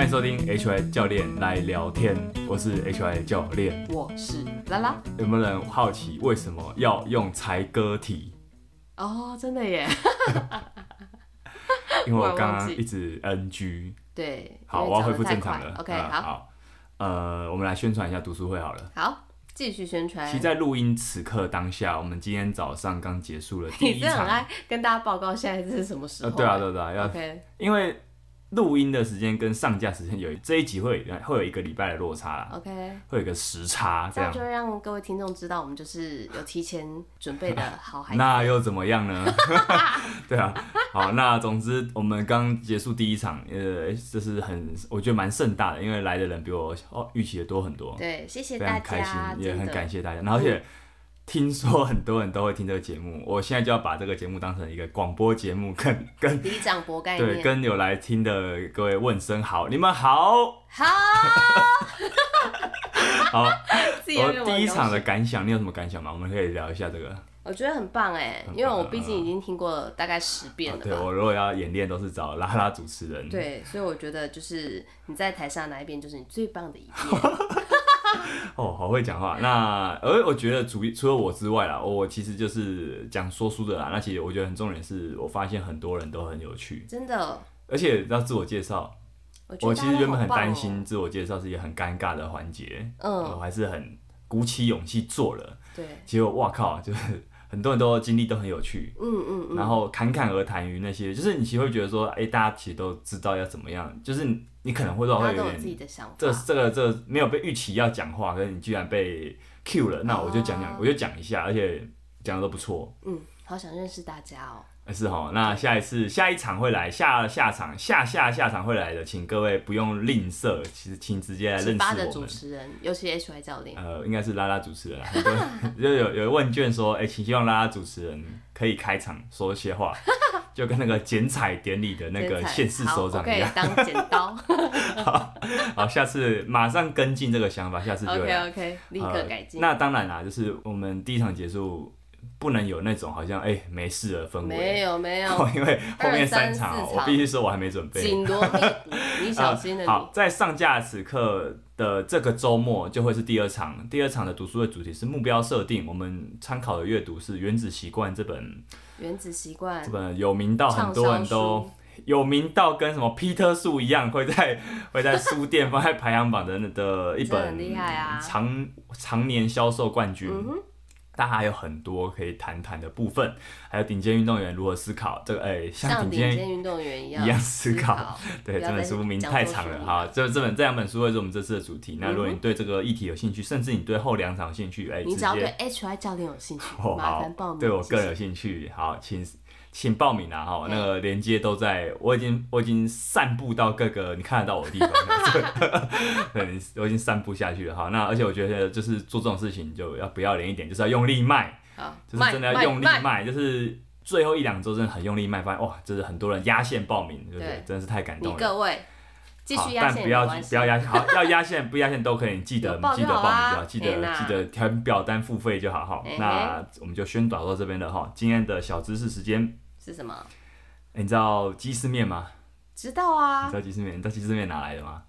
欢迎收听 HY 教练来聊天，我是 HY 教练，我是拉拉。有没有人好奇为什么要用才歌体？哦，真的耶！因为我刚刚一直 NG。对，好，我要恢复正常了。OK，、呃、好。呃，我们来宣传一下读书会好了。好，继续宣传。其实，在录音此刻当下，我们今天早上刚结束了第一场。你是很爱跟大家报告现在这是什么时候？呃、对啊，对啊，要 OK，因为。录音的时间跟上架时间有这一集会会有一个礼拜的落差啦，OK，会有一个时差，这样，就会让各位听众知道我们就是有提前准备的好孩子。那又怎么样呢？对啊，好，那总之我们刚结束第一场，呃，这是很我觉得蛮盛大的，因为来的人比我哦预期的多很多。对，谢谢大家，非常开心，也很感谢大家，然后而且。嗯听说很多人都会听这个节目，我现在就要把这个节目当成一个广播节目，跟跟李长博概念，对，跟有来听的各位问声好，你们好，好，好，我第一场的感想，你有什么感想吗？我们可以聊一下这个。我觉得很棒哎，因为我毕竟已经听过了大概十遍了。对，我如果要演练，都是找拉拉主持人。对，所以我觉得就是你在台上哪一边，就是你最棒的一遍。哦，好会讲话。那而我觉得主除了我之外啦，我其实就是讲说书的啦。那其实我觉得很重点是，我发现很多人都很有趣，真的。而且要自我介绍，我，我其实原本很担心自我介绍是一个很尴尬的环节，嗯，我还是很鼓起勇气做了。对，结果哇靠，就是很多人都经历都很有趣，嗯嗯嗯，然后侃侃而谈于那些，就是你其实会觉得说，哎、欸，大家其实都知道要怎么样，就是。你可能会说会有点，这这个这个没有被预期要讲话，可是你居然被 Q 了，那我就讲讲，我就讲一下，而且讲的都不错。嗯，好想认识大家哦。是哦，那下一次下一场会来，下下场下下下场会来的，请各位不用吝啬，其实请直接来认识我们。的主持人，尤其 HY 教练。呃，应该是拉拉主持人，就有有问卷说，哎、欸，请希望拉拉主持人可以开场说些话。就跟那个剪彩典礼的那个县市首长一样，当剪刀。好，好，下次马上跟进这个想法，下次就 OK OK，立刻改进。呃，那当然啦，就是我们第一场结束不能有那种好像哎、欸、没事的氛围，没有没有，因为后面三场，场我必须说我还没准备。紧锣密鼓，你小心了。好，在上架此刻的这个周末就会是第二场，第二场的读书会主题是目标设定，我们参考的阅读是《原子习惯》这本。原子习惯这本有名到很多人都有名到跟什么皮特树一样，会在会在书店放在排行榜的的一本常常年销售冠军。但还有很多可以谈谈的部分，还有顶尖运动员如何思考这个，哎、欸，像顶尖运动员一样思考。对，这本书名太长了，好，这这本这两本书会是我们这次的主题。那如果你对这个议题有兴趣，甚至你对后两场有兴趣，哎、欸，你只要对 HY 教练有兴趣，哦、麻烦报名。对我个人有兴趣，好，请。请报名啊！哈，那个连接都在，我已经我已经散布到各个你看得到我的地方了，对，我已经散布下去了。哈，那而且我觉得就是做这种事情就要不要脸一点，就是要用力卖，就是真的要用力卖，就是最后一两周真的很用力卖，发现哇，就是很多人压线报名，对不对？真的是太感动了。各位继续压线，但不要不要压线，好，要压线不压线都可以，记得记得报名记得记得填表单付费就好哈。那我们就宣导到这边了哈，今天的小知识时间。是什么？欸、你知道鸡丝面吗？知道啊。你知道鸡丝面？你知道鸡丝面哪来的吗？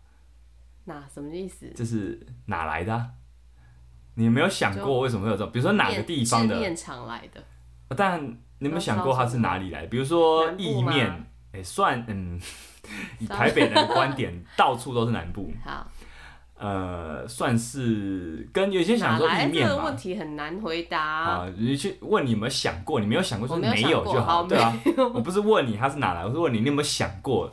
哪什么意思？这是哪来的、啊？你有没有想过为什么会有这种？比如说哪个地方的面厂来的？但你有没有想过它是哪里来的？比如说意面，哎、欸，算嗯，以台北人的观点，到处都是南部。好。呃，算是跟有些想说意面吧。这个问题很难回答。啊，你去问你有没有想过？你没有想过说没有就好，好对啊。我不是问你他是哪来，我是问你你有没有想过？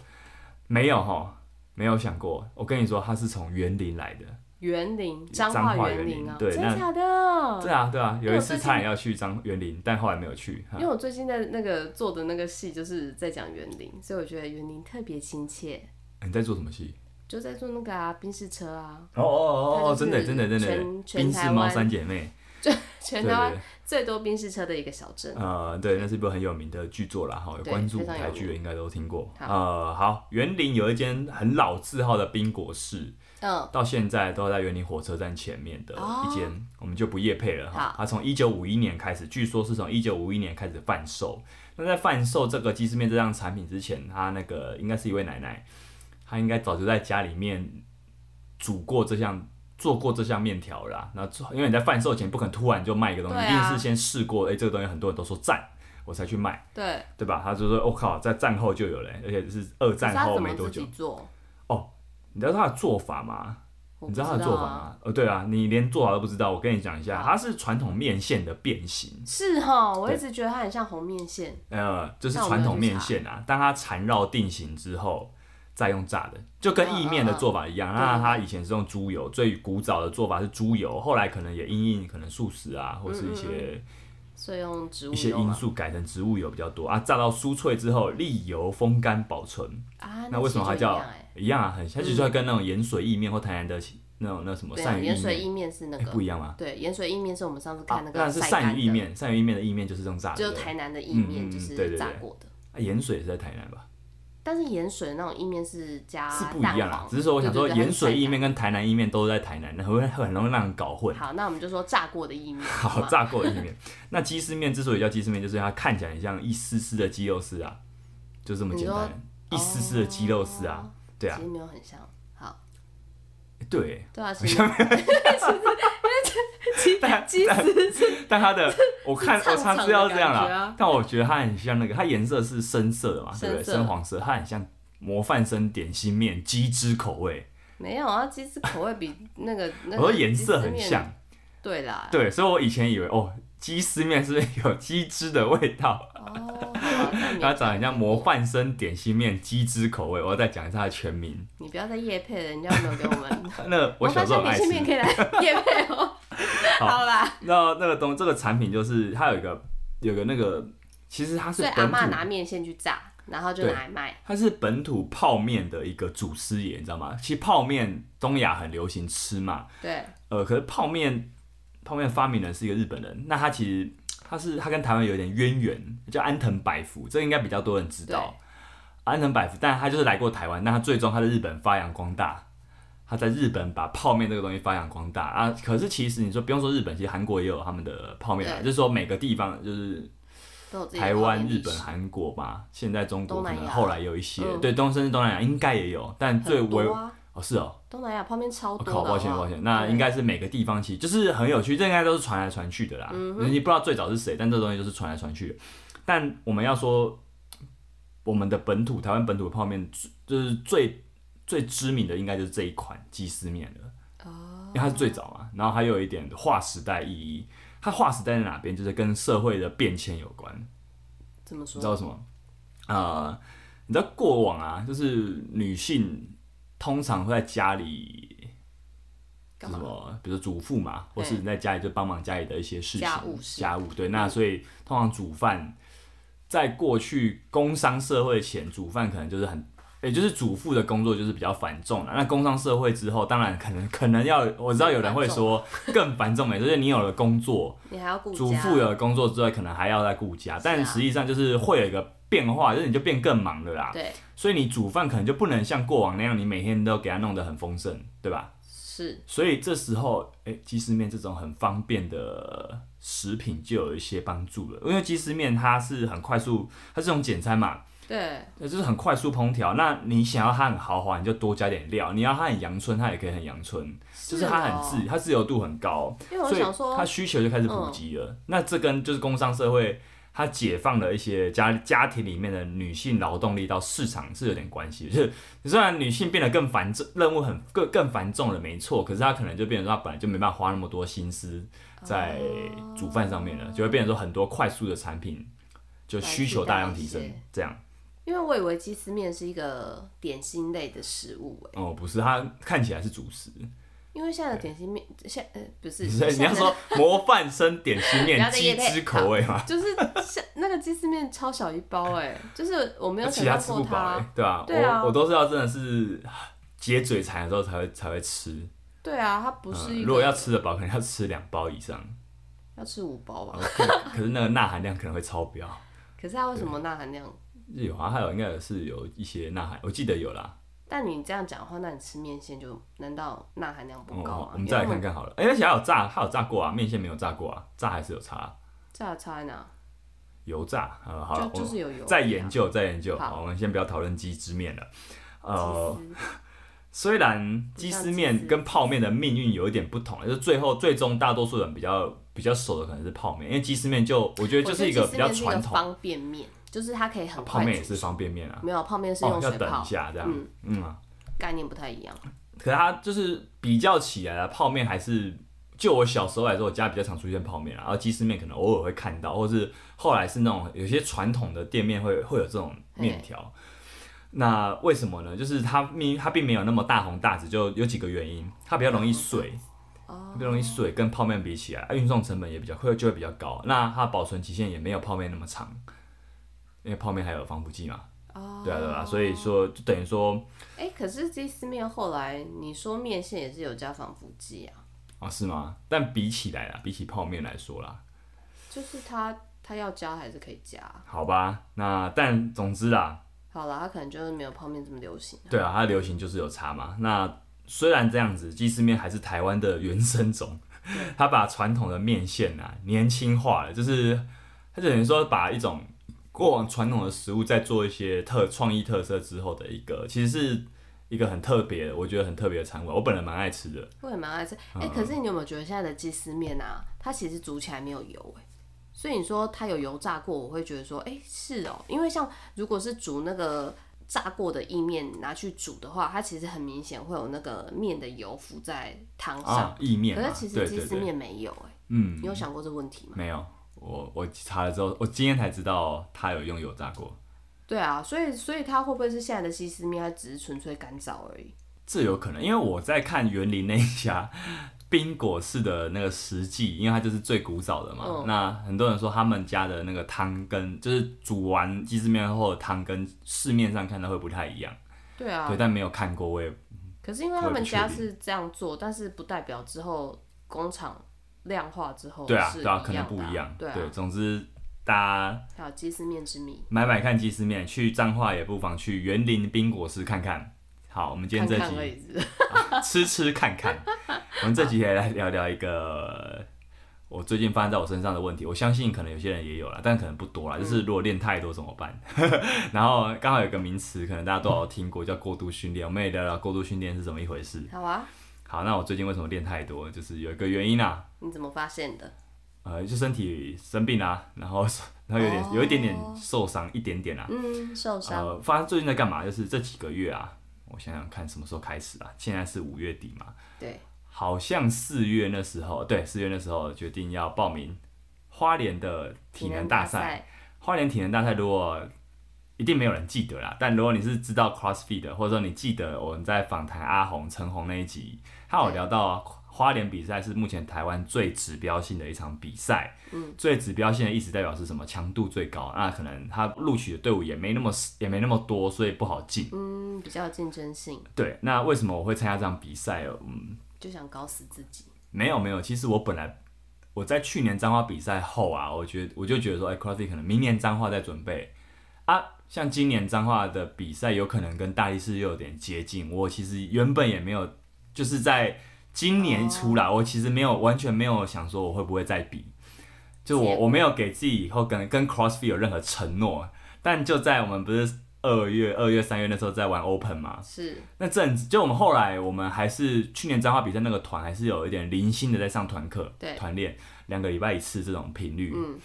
没有哈，没有想过。我跟你说，他是从园林来的。员林，彰化园林啊？对，真的假的？对啊，对啊。有一次差点要去彰园林，但后来没有去。因为我最近在那个做的那个戏就是在讲园林，所以我觉得园林特别亲切。你在做什么戏？就在做那个啊，冰室车啊。哦哦哦，真的真的真的。冰室猫三姐妹。就全台湾最多宾士车的一个小镇。呃，对，那是一部很有名的剧作啦，哈，有关注舞台剧的应该都听过。呃，好，园林有一间很老字号的冰果室，嗯，到现在都在园林火车站前面的一间，我们就不夜配了哈。它从一九五一年开始，据说是从一九五一年开始贩售。那在贩售这个鸡丝面这样产品之前，他那个应该是一位奶奶。她应该早就在家里面煮过这项、做过这项面条啦。那因为你在贩售前不可能突然就卖一个东西，啊、一定是先试过，哎、欸，这个东西很多人都说赞，我才去卖，对对吧？他就说，我、哦、靠，在战后就有了，而且是二战后没多久。哦，你知道他的做法吗？你知道他的做法吗？呃，对啊，你连做法都不知道，我跟你讲一下，它是传统面线的变形。是哈，我一直觉得它很像红面线。呃，就是传统面线啊，当它缠绕定型之后，再用炸的，就跟意面的做法一样。那它以前是用猪油，最古早的做法是猪油，后来可能也因应可能素食啊，或是一些，所以用植物一些因素改成植物油比较多啊。炸到酥脆之后，沥油风干保存啊。那为什么它叫？一样啊，很，它其实跟那种盐水意面或台南的那种那什么鳝鱼意面，盐水意面是那个不一样吗？对，盐水意面是我们上次看那个。但是鳝鱼意面，鳝鱼意面的意面就是这种炸的。就台南的意面就是炸过的。盐水也是在台南吧？但是盐水那种意面是加是不一样啊，只是说我想说盐水意面跟台南意面都在台南，很会很容易让人搞混。好，那我们就说炸过的意面。好，炸过的意面。那鸡丝面之所以叫鸡丝面，就是它看起来很像一丝丝的鸡肉丝啊，就这么简单，一丝丝的鸡肉丝啊，对啊。其实没有很像。好对，对啊，其实 没有，其实鸡丝，但它的我看我差是要这样啦，但我觉得它很像那个，它颜色是深色的嘛，对不对？深黄色，它很像模范生点心面鸡汁口味。没有啊，鸡汁口味比那个 那个我说颜色很像，对啦，对，所以我以前以为哦。鸡丝面是不是有鸡汁的味道？哦，它长得很像模范生点心面鸡汁口味。我要再讲一下它的全名。你不要再夜配了，人家没有给我们。那我小时候爱吃。模范生点心面可以来夜配哦。好啦。那那个东这个产品就是它有一个有个那个，其实它是所以。阿嬷拿面线去炸，然后就拿来卖。它是本土泡面的一个祖师爷，你知道吗？其实泡面东亚很流行吃嘛。对。呃，可是泡面。泡面发明人是一个日本人，那他其实他是他跟台湾有点渊源，叫安藤百福，这个应该比较多人知道。安藤百福，但他就是来过台湾，那他最终他在日本发扬光大，他在日本把泡面这个东西发扬光大。啊。可是其实你说不用说日本，其实韩国也有他们的泡面啊，就是说每个地方就是台湾、日本、韩国吧，现在中国可能后来有一些，对，东甚至东南亚应该也有，但最为哦，是哦，东南亚泡面超多。好，抱歉抱歉，那应该是每个地方其实就是很有趣，这应该都是传来传去的啦。嗯，你不知道最早是谁，但这东西就是传来传去。的。但我们要说，我们的本土台湾本土的泡面，就是最最知名的，应该就是这一款鸡丝面了。哦，因为它是最早嘛，然后还有一点划时代意义。它划时代在哪边？就是跟社会的变迁有关。怎么说？你知道什么？啊、呃，你知道过往啊，就是女性。通常会在家里干什么？比如说主妇嘛，或是你在家里就帮忙家里的一些事情，家务，家务对。那所以通常煮饭，在过去工商社会前，煮饭可能就是很，也就是主妇的工作就是比较繁重了。那工商社会之后，当然可能可能要，我知道有人会说更繁重，也就是你有了工作，你还要顾，主妇有了工作之外，可能还要再顾家，但实际上就是会有一个。变化就是你就变更忙了啦，对，所以你煮饭可能就不能像过往那样，你每天都给它弄得很丰盛，对吧？是。所以这时候，哎、欸，鸡丝面这种很方便的食品就有一些帮助了，因为鸡丝面它是很快速，它是这种简餐嘛，对，就是很快速烹调。那你想要它很豪华，你就多加点料；你要它很阳春，它也可以很阳春，是哦、就是它很自，它自由度很高，因为我想说，所以它需求就开始普及了。嗯、那这跟就是工商社会。它解放了一些家家庭里面的女性劳动力到市场是有点关系，就是虽然女性变得更繁重，任务很更更繁重了，没错，可是她可能就变成说她本来就没办法花那么多心思在煮饭上面了，就会变成说很多快速的产品就需求大量提升，这样。因为我以为鸡丝面是一个点心类的食物，哦，不是，它看起来是主食。因为现在的点心面，现呃不是，你要说模范生点心面 鸡汁口味嘛？就是 像那个鸡丝面超小一包哎，就是我没有想到过它，对啊，我我都是要真的是解嘴馋的时候才会才会吃。对啊，它不是。如果要吃的饱，可能要吃两包以上。要吃五包吧？可是那个钠含量可能会超标。可是它为什么钠含量？有啊，还有应该也是有一些呐喊，我记得有啦。但你这样讲的话，那你吃面线就难道钠含量不高啊？哦、我们再来看看好了。哎，而且还有炸，还有炸过啊，面线没有炸过啊，炸还是有差。炸差在哪？油炸。呃，好了，就，就是有油。再研究，再研究。好，好，我们先不要讨论鸡汁面了。呃，虽然鸡丝面跟泡面的命运有一点不同，就是最后最终大多数人比较比较熟的可能是泡面，因为鸡丝面就我觉得就是一个比较传统方便面，就是它可以很快。泡面也是方便面啊，没有泡面是用水泡，要等一下这样，嗯嗯，概念不太一样。可是它就是比较起来的泡面还是。就我小时候来说，我家比较常出现泡面啊，然后鸡丝面可能偶尔会看到，或是后来是那种有些传统的店面会会有这种面条。那为什么呢？就是它并它并没有那么大红大紫，就有几个原因。它比较容易碎，比较容易碎，跟泡面比起来，运送成本也比较会就会比较高。那它保存期限也没有泡面那么长，因为泡面还有防腐剂嘛。对啊对啊，所以说就等于说，哎，可是鸡丝面后来你说面线也是有加防腐剂啊。啊，是吗？但比起来啦，比起泡面来说啦，就是它它要加还是可以加。好吧，那但总之啦，好了，它可能就是没有泡面这么流行。对啊，它流行就是有差嘛。那虽然这样子，鸡丝面还是台湾的原生种，它把传统的面线啊年轻化了，就是它就等于说把一种过往传统的食物在做一些特创意特色之后的一个，其实是。一个很特别的，我觉得很特别的餐馆，我本人蛮爱吃的。我也蛮爱吃，哎、欸，可是你有没有觉得现在的鸡丝面啊，它其实煮起来没有油哎，所以你说它有油炸过，我会觉得说，哎、欸，是哦，因为像如果是煮那个炸过的意面拿去煮的话，它其实很明显会有那个面的油浮在汤上，意面、啊，可是其实鸡丝面没有哎，嗯，你有想过这个问题吗？没有，我我查了之后，我今天才知道他有用油炸过。对啊，所以所以它会不会是现在的鸡丝面，它只是纯粹干燥而已？这有可能，因为我在看园林那一家冰果式的那个实际，因为它就是最古早的嘛。嗯、那很多人说他们家的那个汤跟就是煮完鸡丝面后的汤跟市面上看到会不太一样。对啊，对，但没有看过，我也。可是因为他们家是这样做，但是不代表之后工厂量化之后是对啊，对啊，可能不一样。对，啊、对，总之。大家好，鸡丝面之谜，买买看鸡丝面，去彰化也不妨去园林冰果室看看。好，我们今天这集吃吃看看。我们这集也来聊聊一个我最近发生在我身上的问题，我相信可能有些人也有了，但可能不多啦。嗯、就是如果练太多怎么办？然后刚好有个名词，可能大家都有听过，叫过度训练。我们也聊聊过度训练是怎么一回事。好啊。好，那我最近为什么练太多？就是有一个原因啊。你怎么发现的？呃，就身体生病啊，然后然后有点、oh. 有一点点受伤，一点点啊。嗯，受伤。呃，发现最近在干嘛？就是这几个月啊，我想想看什么时候开始啊？现在是五月底嘛。对。好像四月那时候，对，四月那时候决定要报名花莲的体能大赛。花莲体能大赛，如果一定没有人记得啦，但如果你是知道 CrossFit 的，或者说你记得我们在访谈阿红、陈红那一集，他有聊到。花莲比赛是目前台湾最指标性的一场比赛，嗯，最指标性的意思代表是什么？强度最高，那可能他录取的队伍也没那么也没那么多，所以不好进，嗯，比较有竞争性。对，那为什么我会参加这场比赛？嗯，就想搞死自己？没有没有，其实我本来我在去年彰化比赛后啊，我觉得我就觉得说，哎，CrossFit 可能明年彰化在准备啊，像今年彰化的比赛有可能跟大力士又有点接近，我其实原本也没有就是在。今年出来，我其实没有完全没有想说我会不会再比，就我我没有给自己以后跟跟 CrossFit 有任何承诺，但就在我们不是二月二月三月那时候在玩 Open 嘛，是。那阵子就我们后来我们还是去年彰化比赛那个团还是有一点零星的在上团课，对，团练两个礼拜一次这种频率，嗯，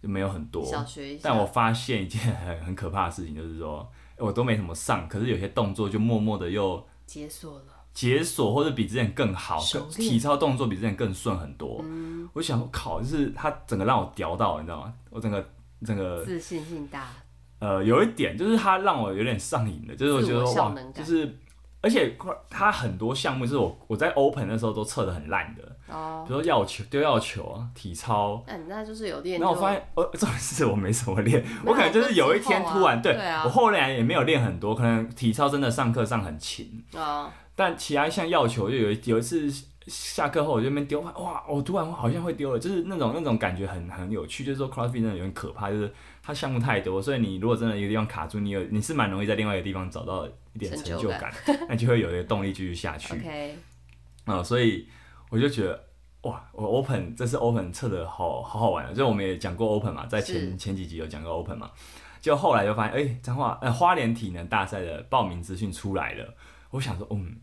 就没有很多，小学一下，但我发现一件很很可怕的事情，就是说我都没怎么上，可是有些动作就默默的又解锁了。解锁或者比之前更好，体操动作比之前更顺很多。嗯、我想，我靠，就是他整个让我屌到，你知道吗？我整个整个自信心大。呃，有一点就是他让我有点上瘾的，就是我觉得哇，就是而且他很多项目是我我在 Open 的时候都测的很烂的。哦。比如说药球丢要球啊，体操。那、嗯、那就是有练。那我发现，呃，这种事我没什么练，我可能就是有一天突然、啊、对，我后来也没有练很多，可能体操真的上课上很勤。哦但其他像要球，就有有一次下课后我就那边丢，哇，我突然好像会丢了，就是那种那种感觉很很有趣，就是说 CrossFit 真的有点可怕，就是它项目太多，所以你如果真的一个地方卡住，你有你是蛮容易在另外一个地方找到一点成就感，那就，会有一个动力继续下去。OK，啊、嗯，所以我就觉得哇，我 open 这次 open 测的好好好玩，就我们也讲过 open 嘛，在前前几集有讲过 open 嘛，就后来就发现，哎、欸，彰化呃花莲体能大赛的报名资讯出来了，我想说，嗯，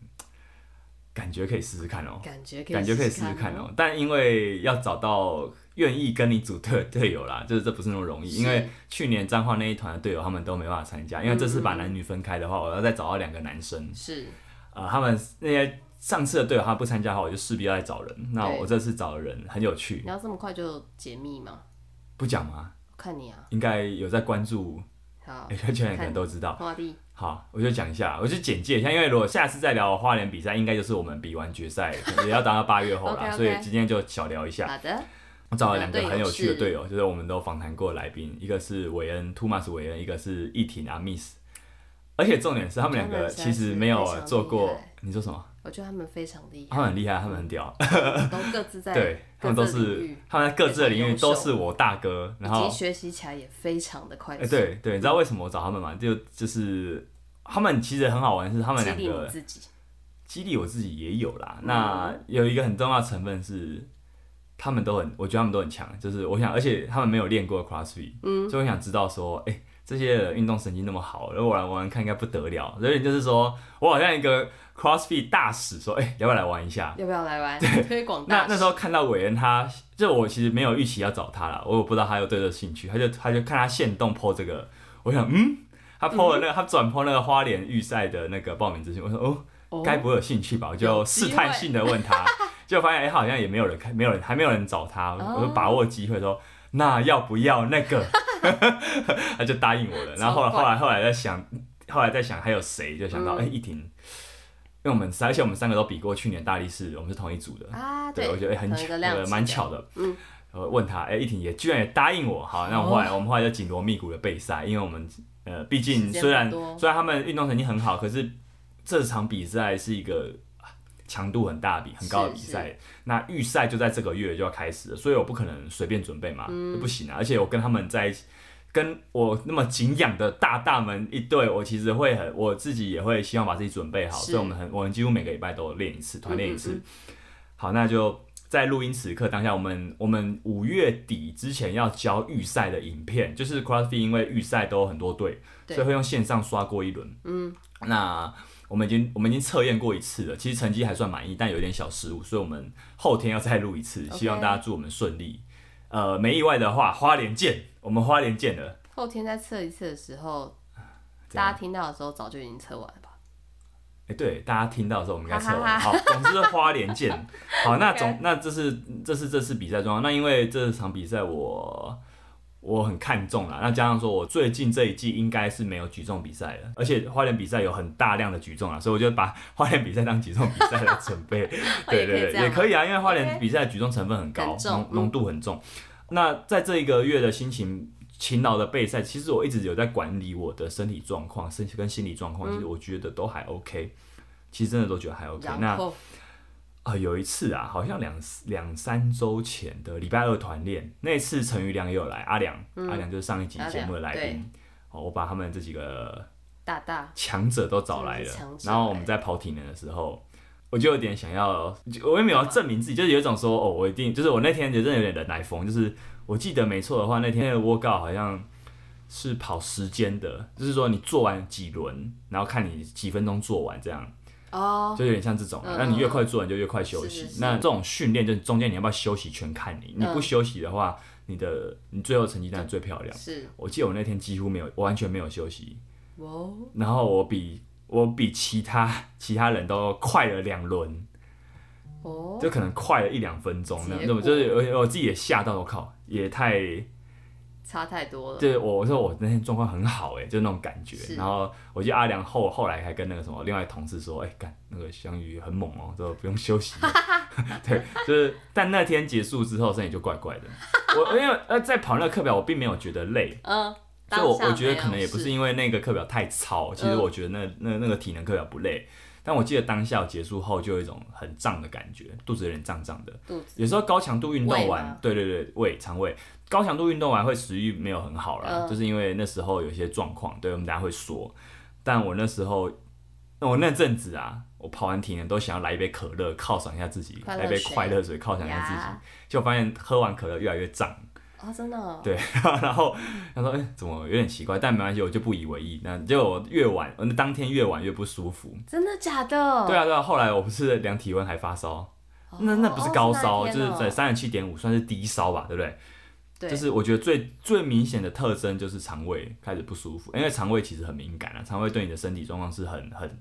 感觉可以试试看哦、喔，感觉可以感觉可以试试看哦、喔，但因为要找到愿意跟你组队的队友啦，就是这不是那么容易，因为去年彰化那一团的队友他们都没办法参加，因为这次把男女分开的话，我要再找到两个男生，是，呃，他们那些。上次的队友他不参加的话，我就势必要来找人。那我这次找的人很有趣。你要这么快就解密吗？不讲吗？看你啊。应该有在关注。好。圈圈人可能都知道。好，我就讲一下，我就简介一下，因为如果下次再聊花莲比赛，应该就是我们比完决赛也要等到八月后了，okay, okay. 所以今天就小聊一下。好的。我找了两个很有趣的队友，就是我们都访谈过的来宾，一个是韦恩，，t o m a s 韦恩，一个是易婷阿密斯。而且重点是他们两个其实没有做过。你说什么？我觉得他们非常厉害，他们很厉害，他们很屌，都各自在对，他们都 是他们在各自的领域都是我大哥，然后学习起来也非常的快。对对，你知道为什么我找他们吗？就就是他们其实很好玩，是他们两个自己激励我自己也有啦。那有一个很重要的成分是，他们都很，我觉得他们都很强，就是我想，而且他们没有练过 CrossFit，嗯，所以我想知道说，哎。这些运动神经那么好，然后我来玩玩看应该不得了。所以就是说我好像一个 CrossFit 大使，说，哎、欸，要不要来玩一下？要不要来玩？对，推广。那那时候看到韦恩他，就我其实没有预期要找他了，我也不知道他有对这兴趣，他就他就看他现动 po 这个，我想，嗯，他 po 了那他转 po 那个花莲预赛的那个报名资讯，我说，哦，该、哦、不会有兴趣吧？我就试探性的问他，结果发现，哎、欸，好像也没有人看，没有人，还没有人找他，哦、我就把握机会说，那要不要那个？他就答应我了，然后后来后来后来在想，后来在想还有谁，就想到哎，一婷，因为我们而且我们三个都比过去年大力士，我们是同一组的。啊，对，我觉得很巧，蛮巧的，嗯，我问他，哎，一婷也居然也答应我，好，那我后来我们后来就紧锣密鼓的备赛，因为我们呃，毕竟虽然虽然他们运动成绩很好，可是这场比赛是一个。强度很大，比很高的比赛，那预赛就在这个月就要开始了，所以我不可能随便准备嘛，嗯、不行啊！而且我跟他们在一起，跟我那么敬仰的大大们一对，我其实会很，我自己也会希望把自己准备好，所以我们很，我们几乎每个礼拜都练一次，团练一次。嗯嗯嗯好，那就在录音此刻当下，我们我们五月底之前要交预赛的影片，就是 CrossFit 因为预赛都有很多队，对所以会用线上刷过一轮。嗯，那。我们已经我们已经测验过一次了，其实成绩还算满意，但有一点小失误，所以我们后天要再录一次，希望大家祝我们顺利。呃，没意外的话，花莲见，我们花莲见了。后天再测一次的时候，大家听到的时候早就已经测完了吧？哎、欸，对，大家听到的时候我们应该测完。好，总之花莲见。好，那总 那这是这是这次比赛状况。那因为这场比赛我。我很看重啦，那加上说，我最近这一季应该是没有举重比赛了，而且花莲比赛有很大量的举重啊，所以我就把花莲比赛当举重比赛来准备。对 对对，也可以啊，因为花莲比赛举重成分很高，浓浓度很重。那在这一个月的心情勤劳的备赛，其实我一直有在管理我的身体状况、身体跟心理状况，其实我觉得都还 OK，其实真的都觉得还 OK。那。啊、呃，有一次啊，好像两两三周前的礼拜二团练，那次陈宇良也有来，阿良，嗯、阿良就是上一集节目的来宾，哦，我把他们这几个大大强者都找来了，然后我们在跑体能的时候，我就有点想要，我也没有要证明自己，就是有一种说，哦，我一定，就是我那天就真的有点人来疯，就是我记得没错的话，那天的 workout 好像是跑时间的，就是说你做完几轮，然后看你几分钟做完这样。哦，就有点像这种，那你越快做，你就越快休息。那这种训练，就中间你要不要休息，全看你。你不休息的话，你的你最后成绩当然最漂亮。是，我记得我那天几乎没有，完全没有休息。哦。然后我比我比其他其他人都快了两轮。哦。就可能快了一两分钟，那那么就是我我自己也吓到，我靠，也太。差太多了。对，我说我那天状况很好哎，就那种感觉。然后我记得阿良后后来还跟那个什么另外同事说，哎，干那个翔宇很猛哦，说不用休息。对，就是，但那天结束之后身体就怪怪的。我因为呃在跑那个课表，我并没有觉得累。嗯。所以我我觉得可能也不是因为那个课表太糙，其实我觉得那那那个体能课表不累。但我记得当下结束后就有一种很胀的感觉，肚子有点胀胀的。有时候高强度运动完，对对对，胃肠胃。高强度运动完会食欲没有很好啦，嗯、就是因为那时候有些状况，对，我们大家会说。但我那时候，那我那阵子啊，我跑完体能都想要来一杯可乐犒赏一下自己，来一杯快乐水犒赏一下自己，就发现喝完可乐越来越胀。啊，真的、哦。对，然后他说：“哎、欸，怎么有点奇怪？”但没关系，我就不以为意。那结果越晚，那当天越晚越不舒服。真的假的？对啊，对啊。后来我不是量体温还发烧，哦、那那不是高烧，就是在三十七点五，算是低烧吧，对不对？对。就是我觉得最最明显的特征就是肠胃开始不舒服，因为肠胃其实很敏感啊，肠胃对你的身体状况是很很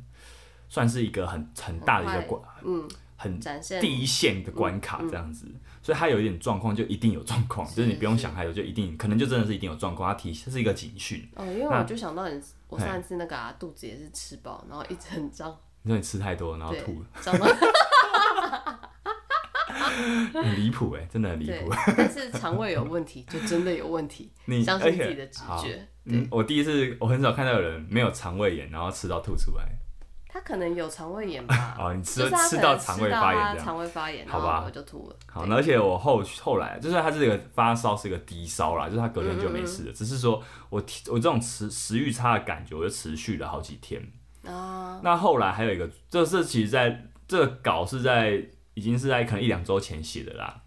算是一个很很大的一个关，嗯，很第一线的关卡这样子。嗯嗯所以它有一点状况，就一定有状况，就是你不用想太多，就一定可能就真的是一定有状况。它提这是一个警讯。哦，因为我就想到你，我上一次那个啊，肚子也是吃饱，然后一直很胀。你说你吃太多，然后吐了。很离谱哎，真的很离谱。但是肠胃有问题，就真的有问题。你相信自己的直觉。嗯，我第一次，我很少看到有人没有肠胃炎，然后吃到吐出来。他可能有肠胃炎吧？哦，你吃吃到肠胃发炎这样。肠胃发炎，好吧，我就吐了。好，而且我后后来就是他这个发烧是一个低烧啦，就是他隔天就没事了。只是说我我这种食食欲差的感觉，我就持续了好几天。啊。那后来还有一个，这是其实在这个稿是在已经是在可能一两周前写的啦。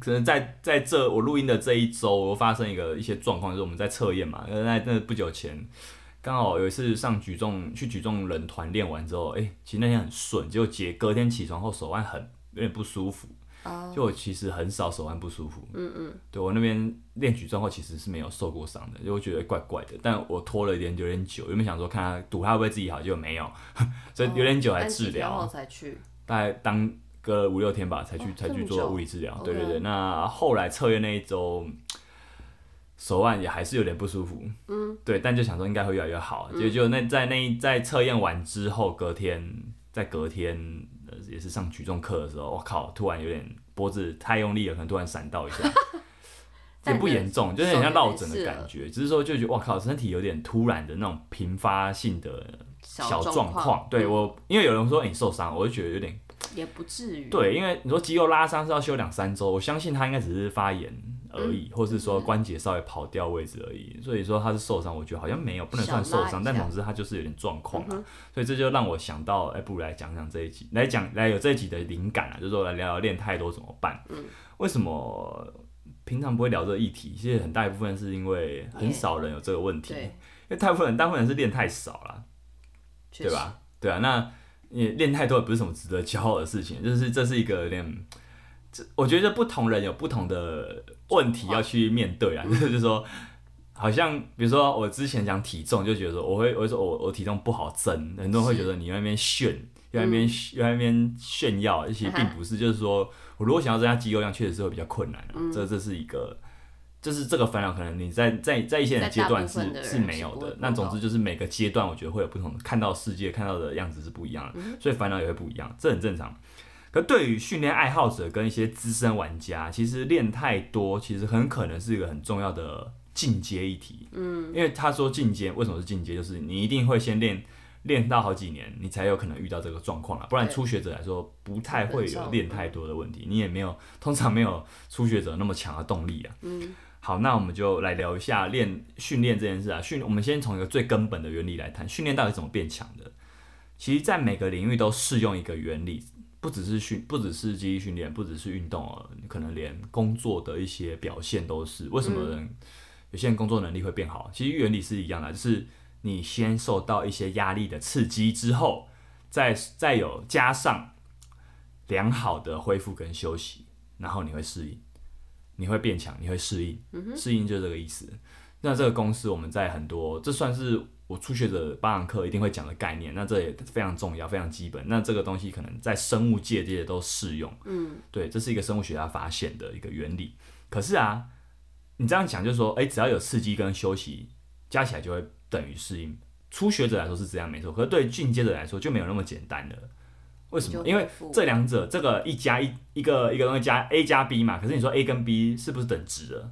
可能在在这我录音的这一周，我发生一个一些状况，就是我们在测验嘛，在那不久前。刚好有一次上举重去举重人团练完之后，哎、欸，其实那天很顺，结果结隔天起床后手腕很有点不舒服。Oh. 就我其实很少手腕不舒服。嗯嗯。对我那边练举重后其实是没有受过伤的，就会觉得怪怪的。但我拖了一点有点久，原本想说看他赌他会不会自己好，结果没有，所以有点久才治疗。后才去。大概当个五六天吧，才去、oh, 才去做物理治疗。对对对。那后来测验那一周。手腕也还是有点不舒服，嗯，对，但就想说应该会越来越好，结果、嗯、就那在那在测验完之后，隔天在隔天呃也是上举重课的时候，我靠，突然有点脖子太用力了，可能突然闪到一下，也不严重，就是很像落枕的感觉，只是说就觉得哇靠，身体有点突然的那种频发性的小状况，对我，因为有人说、欸、你受伤，我就觉得有点也不至于，对，因为你说肌肉拉伤是要休两三周，我相信他应该只是发炎。而已，或是说关节稍微跑掉位置而已，所以说他是受伤，我觉得好像没有，不能算受伤，但总之他就是有点状况啊，所以这就让我想到，哎，不如来讲讲这一集，来讲来有这一集的灵感啊，就是说来聊聊练太多怎么办？为什么平常不会聊这个议题？其实很大一部分是因为很少人有这个问题，因为大部分人大部分人是练太少了，对吧？对啊，那你练太多也不是什么值得骄傲的事情，就是这是一个有点。这我觉得不同人有不同的问题要去面对啊，就是说，好像比如说我之前讲体重，就觉得说我会我会说我我体重不好增，很多人会觉得你在那边炫，在那边在那边炫耀，其实并不是，就是说我如果想要增加肌肉量，确实是会比较困难啊。这这是一个，就是这个烦恼，可能你在在在一些阶段是是没有的。那总之就是每个阶段，我觉得会有不同的看到世界看到的样子是不一样的，所以烦恼也会不一样，这很正常。可对于训练爱好者跟一些资深玩家，其实练太多，其实很可能是一个很重要的进阶议题。嗯，因为他说进阶，为什么是进阶？就是你一定会先练练到好几年，你才有可能遇到这个状况了。不然初学者来说，不太会有练太多的问题。你也没有，通常没有初学者那么强的动力啊。嗯，好，那我们就来聊一下练训练这件事啊。训，我们先从一个最根本的原理来谈，训练到底怎么变强的？其实，在每个领域都适用一个原理。不只是训，不只是肌力训练，不只是运动哦，可能连工作的一些表现都是。为什么人、嗯、有些人工作能力会变好？其实原理是一样的，就是你先受到一些压力的刺激之后，再再有加上良好的恢复跟休息，然后你会适应，你会变强，你会适应，适应就是这个意思。那这个公式我们在很多，这算是。我初学者八堂课一定会讲的概念，那这也非常重要，非常基本。那这个东西可能在生物界这些都适用。嗯，对，这是一个生物学家发现的一个原理。可是啊，你这样讲就是说，哎、欸，只要有刺激跟休息，加起来就会等于适应。初学者来说是这样没错，可是对进阶者来说就没有那么简单了。为什么？因为这两者，这个一加一，一个一个东西加 A 加 B 嘛。可是你说 A 跟 B 是不是等值的？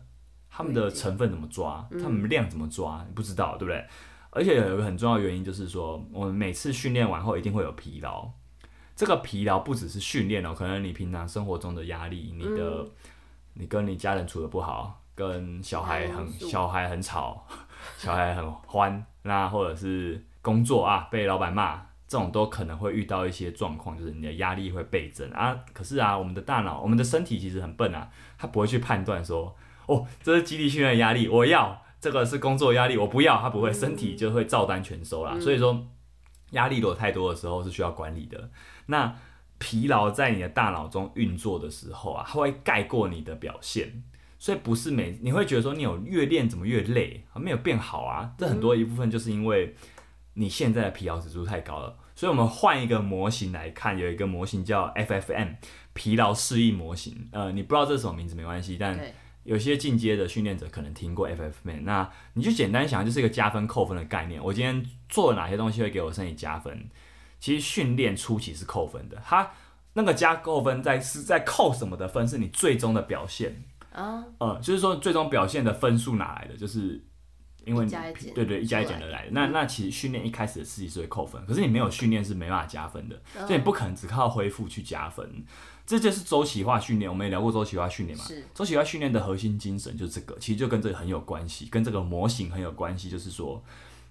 他们的成分怎么抓？他们量怎么抓？你不知道，对不对？而且有一个很重要的原因，就是说，我们每次训练完后一定会有疲劳。这个疲劳不只是训练哦，可能你平常生活中的压力，你的，嗯、你跟你家人处的不好，跟小孩很小孩很吵，小孩很欢，那或者是工作啊被老板骂，这种都可能会遇到一些状况，就是你的压力会倍增啊。可是啊，我们的大脑，我们的身体其实很笨啊，它不会去判断说，哦，这是基地训练压力，我要这个是工作压力，我不要，它不会，身体就会照单全收啦。嗯、所以说，压力如果太多的时候是需要管理的。那疲劳在你的大脑中运作的时候啊，它会盖过你的表现，所以不是每你会觉得说你有越练怎么越累，没有变好啊。这很多一部分就是因为你现在的疲劳指数太高了。所以我们换一个模型来看，有一个模型叫 FFM 疲劳适应模型。呃，你不知道这是什么名字没关系，但有些进阶的训练者可能听过 FFM。那你就简单想，就是一个加分扣分的概念。我今天做了哪些东西会给我身体加分？其实训练初期是扣分的，它那个加扣分在是在扣什么的分？是你最终的表现啊，呃，就是说最终表现的分数哪来的？就是因为你对对一加一减得来的。那那其实训练一开始的刺激是会扣分，可是你没有训练是没办法加分的，所以你不可能只靠恢复去加分。这就是周期化训练，我们也聊过周期化训练嘛。是周期化训练的核心精神就是这个，其实就跟这个很有关系，跟这个模型很有关系，就是说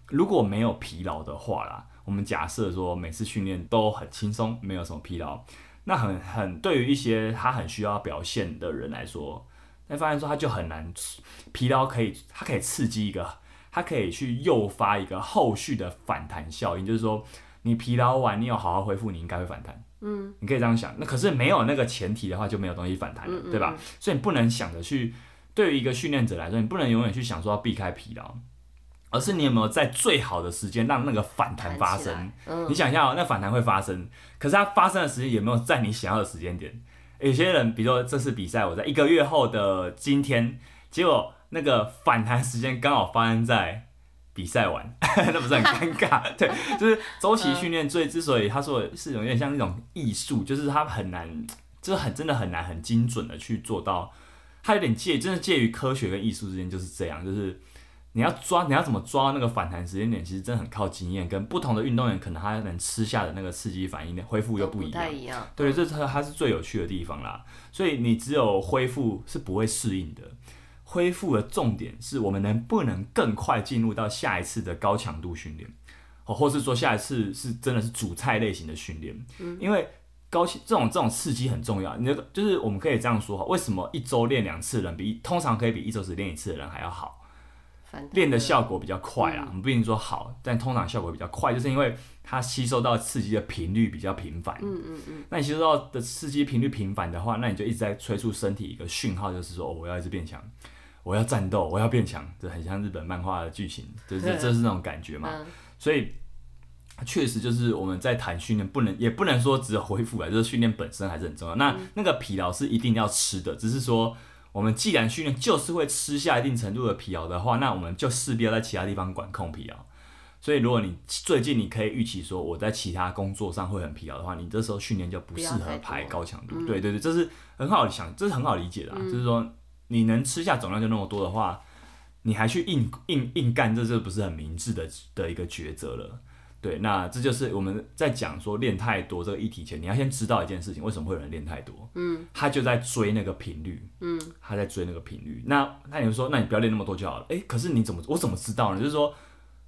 如果没有疲劳的话啦。我们假设说每次训练都很轻松，没有什么疲劳，那很很对于一些他很需要表现的人来说，会发现说它就很难，疲劳可以，它可以刺激一个，它可以去诱发一个后续的反弹效应，就是说你疲劳完，你有好好恢复，你应该会反弹，嗯，你可以这样想。那可是没有那个前提的话，就没有东西反弹了，嗯嗯嗯，对吧？所以你不能想着去，对于一个训练者来说，你不能永远去想说要避开疲劳。而是你有没有在最好的时间让那个反弹发生？嗯、你想一下哦，那反弹会发生，可是它发生的时间有没有在你想要的时间点？有些人，比如说这次比赛，我在一个月后的今天，结果那个反弹时间刚好发生在比赛完，那不是很尴尬？对，就是周期训练最之所以他说是有点像那种艺术，就是他很难，就是很真的很难很精准的去做到，他有点介，真的介于科学跟艺术之间，就是这样，就是。你要抓，你要怎么抓那个反弹时间点？其实真的很靠经验，跟不同的运动员可能他能吃下的那个刺激反应的恢复又不一样。对，这是它是最有趣的地方啦。所以你只有恢复是不会适应的。恢复的重点是我们能不能更快进入到下一次的高强度训练，或或是说下一次是真的是主菜类型的训练。嗯。因为高这种这种刺激很重要。你就是我们可以这样说哈，为什么一周练两次的人比通常可以比一周只练一次的人还要好？练的效果比较快啊，我们不一定说好，但通常效果比较快，就是因为它吸收到刺激的频率比较频繁。嗯嗯嗯。那你吸收到的刺激频率频繁的话，那你就一直在催促身体一个讯号，就是说，哦，我要一直变强，我要战斗，我要变强，这很像日本漫画的剧情，就是 这是那种感觉嘛。所以确实就是我们在谈训练，不能也不能说只有恢复啊，就是训练本身还是很重要。那那个疲劳是一定要吃的，只是说。我们既然训练就是会吃下一定程度的疲劳的话，那我们就势必要在其他地方管控疲劳。所以，如果你最近你可以预期说我在其他工作上会很疲劳的话，你这时候训练就不适合排高强度。对对对，这是很好想，这是很好理解的啊。嗯，就是说，你能吃下总量就那么多的话，你还去硬硬硬干，这就不是很明智的的一个抉择了。对，那这就是我们在讲说练太多这个议题前，你要先知道一件事情，为什么会有人练太多？嗯，他就在追那个频率，嗯，他在追那个频率。那那你就说，那你不要练那么多就好了。诶，可是你怎么我怎么知道呢？就是说，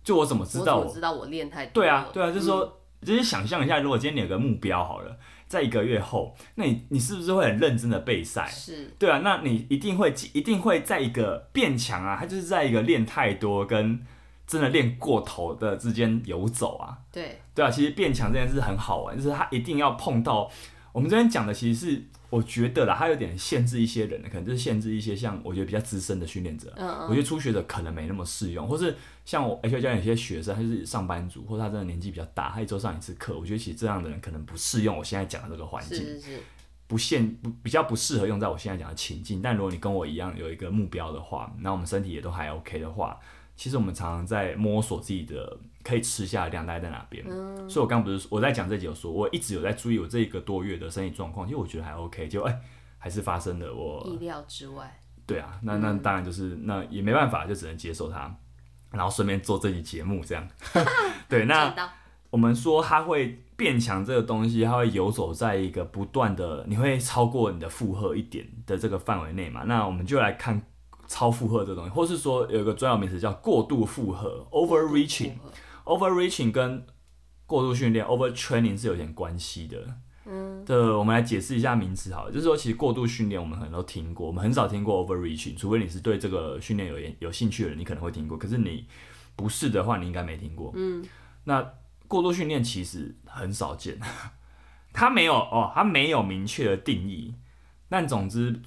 就我怎么知道我？我知道我练太多。对啊，对啊，就是说，嗯、就是想象一下，如果今天你有个目标好了，在一个月后，那你你是不是会很认真的备赛？是，对啊，那你一定会一定会在一个变强啊，他就是在一个练太多跟。真的练过头的之间游走啊，对对啊，其实变强这件事很好玩，就是他一定要碰到我们这边讲的，其实是我觉得啦，他有点限制一些人的，可能就是限制一些像我觉得比较资深的训练者，嗯嗯，我觉得初学者可能没那么适用，或是像我 H 教练有些学生，他就是上班族，或者他真的年纪比较大，他一周上一次课，我觉得其实这样的人可能不适用我现在讲的这个环境，是是是，不限不比较不适合用在我现在讲的情境。但如果你跟我一样有一个目标的话，那我们身体也都还 OK 的话。其实我们常常在摸索自己的可以吃下的量大概在哪边，嗯、所以我刚刚不是我在讲这集有说，我一直有在注意我这一个多月的身体状况，其实我觉得还 OK，就哎、欸、还是发生了我意料之外。对啊，那那当然就是那也没办法，就只能接受它，然后顺便做这集节目这样。对，那我们说它会变强这个东西，它会游走在一个不断的，你会超过你的负荷一点的这个范围内嘛？那我们就来看。超负荷这东西，或是说有一个专有名词叫过度负荷 （overreaching）。overreaching 跟过度训练 （overtraining） 是有点关系的。嗯，对，我们来解释一下名词好了，就是说其实过度训练我们可能都听过，我们很少听过 overreaching，除非你是对这个训练有有兴趣的人，你可能会听过。可是你不是的话，你应该没听过。嗯，那过度训练其实很少见，它没有哦，它没有明确的定义。但总之，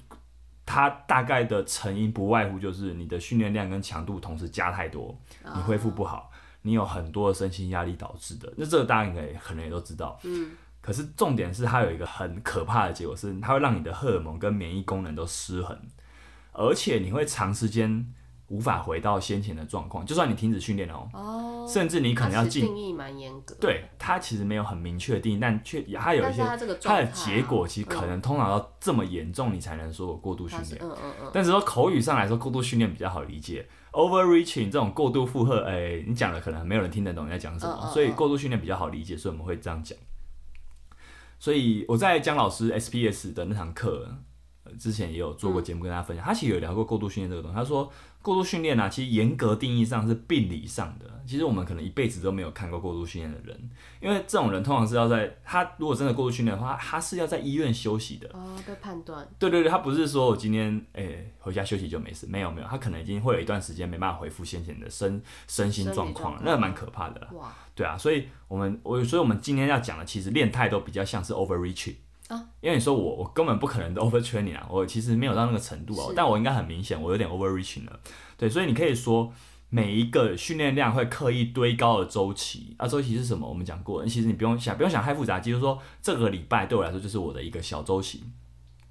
它大概的成因不外乎就是你的训练量跟强度同时加太多，你恢复不好，你有很多的身心压力导致的。那这个大家应该可能也都知道。嗯。可是重点是它有一个很可怕的结果，是它会让你的荷尔蒙跟免疫功能都失衡，而且你会长时间无法回到先前的状况。就算你停止训练哦，哦，甚至你可能要进。定义蛮严格。对，它其实没有很明确的定义，但却它有一些它，它的结果，其实可能通常要这么严重，你才能说我过度训练。嗯嗯嗯。但是说口语上来说，过度训练比较好理解，overreaching 这种过度负荷，哎，你讲的可能没有人听得懂你在讲什么，嗯嗯嗯，所以过度训练比较好理解，所以我们会这样讲。所以我在江老师 SPS 的那堂课，之前也有做过节目跟大家分享，他其实有聊过过度训练这个东西。他说过度训练啊，其实严格定义上是病理上的。其实我们可能一辈子都没有看过过度训练的人，因为这种人通常是要在他如果真的过度训练的话，他是要在医院休息的。哦，被判断。对对对，他不是说我今天诶、欸、回家休息就没事，没有没有，他可能已经会有一段时间没办法恢复先前的身身心状况了，那蛮可怕的。哇。对啊，所以我们我所以我们今天要讲的，其实练态都比较像是 overreaching 啊，因为你说我我根本不可能 overtraining 啊，我其实没有到那个程度啊，但我应该很明显我有点 overreaching 了。对，所以你可以说每一个训练量会刻意堆高的周期啊，周期是什么？我们讲过，其实你不用想不用想太复杂，就是说这个礼拜对我来说就是我的一个小周期。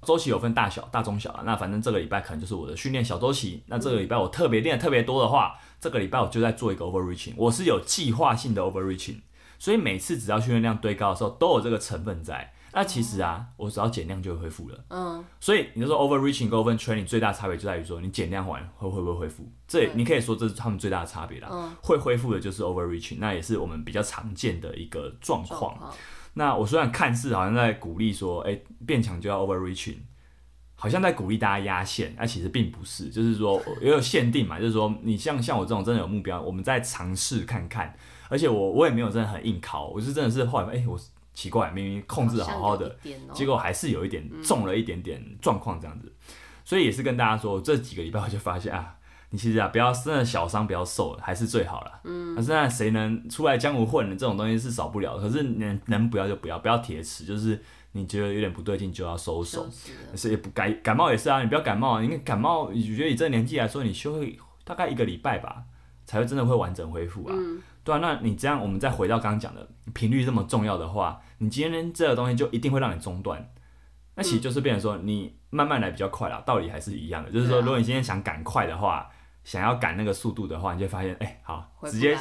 周期有分大小、大中小啊，那反正这个礼拜可能就是我的训练小周期。那这个礼拜我特别练得特别多的话，这个礼拜我就在做一个 overreaching，我是有计划性的 overreaching。所以每次只要训练量堆高的时候，都有这个成分在。那其实啊，我只要减量就会恢复了。嗯。所以你就说 overreaching 跟 overtraining 最大差别就在于说，你减量完会会不会恢复？这你可以说这是他们最大的差别啦。嗯。会恢复的就是 overreaching，那也是我们比较常见的一个状况。那我虽然看似好像在鼓励说，哎、欸，变强就要 overreaching，好像在鼓励大家压线，那其实并不是，就是说也有限定嘛，就是说你像像我这种真的有目标，我们再尝试看看。而且我我也没有真的很硬考，我是真的是后来，哎、欸，我奇怪，明明控制好好的，喔、结果还是有一点重了一点点状况这样子，嗯、所以也是跟大家说，这几个礼拜我就发现啊。你其实啊，不要真的小伤，不要受了，还是最好了。嗯，那现在谁能出来江湖混的这种东西是少不了。可是能能不要就不要，不要铁齿，就是你觉得有点不对劲就要收手。是，是也不感感冒也是啊，你不要感冒啊，因为感冒，你觉得以这个年纪来说，你休大概一个礼拜吧，才会真的会完整恢复啊。嗯，对啊，那你这样，我们再回到刚刚讲的频率这么重要的话，你今天这个东西就一定会让你中断。那其实就是变成说，你慢慢来比较快啦，道理还是一样的。就是说，如果你今天想赶快的话。想要赶那个速度的话，你就发现，哎、欸，好，直接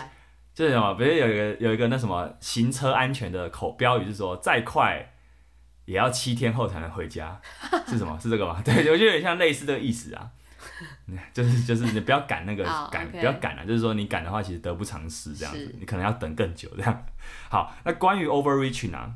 就是什么？不是有一个有一个那什么行车安全的口标语，是说再快也要七天后才能回家，是什么？是这个吗？对，我觉得有点像类似这个意思啊，就是就是你不要赶那个赶，oh. 不要赶啊，就是说你赶的话，其实得不偿失这样子，你可能要等更久这样。好，那关于 overreaching 啊。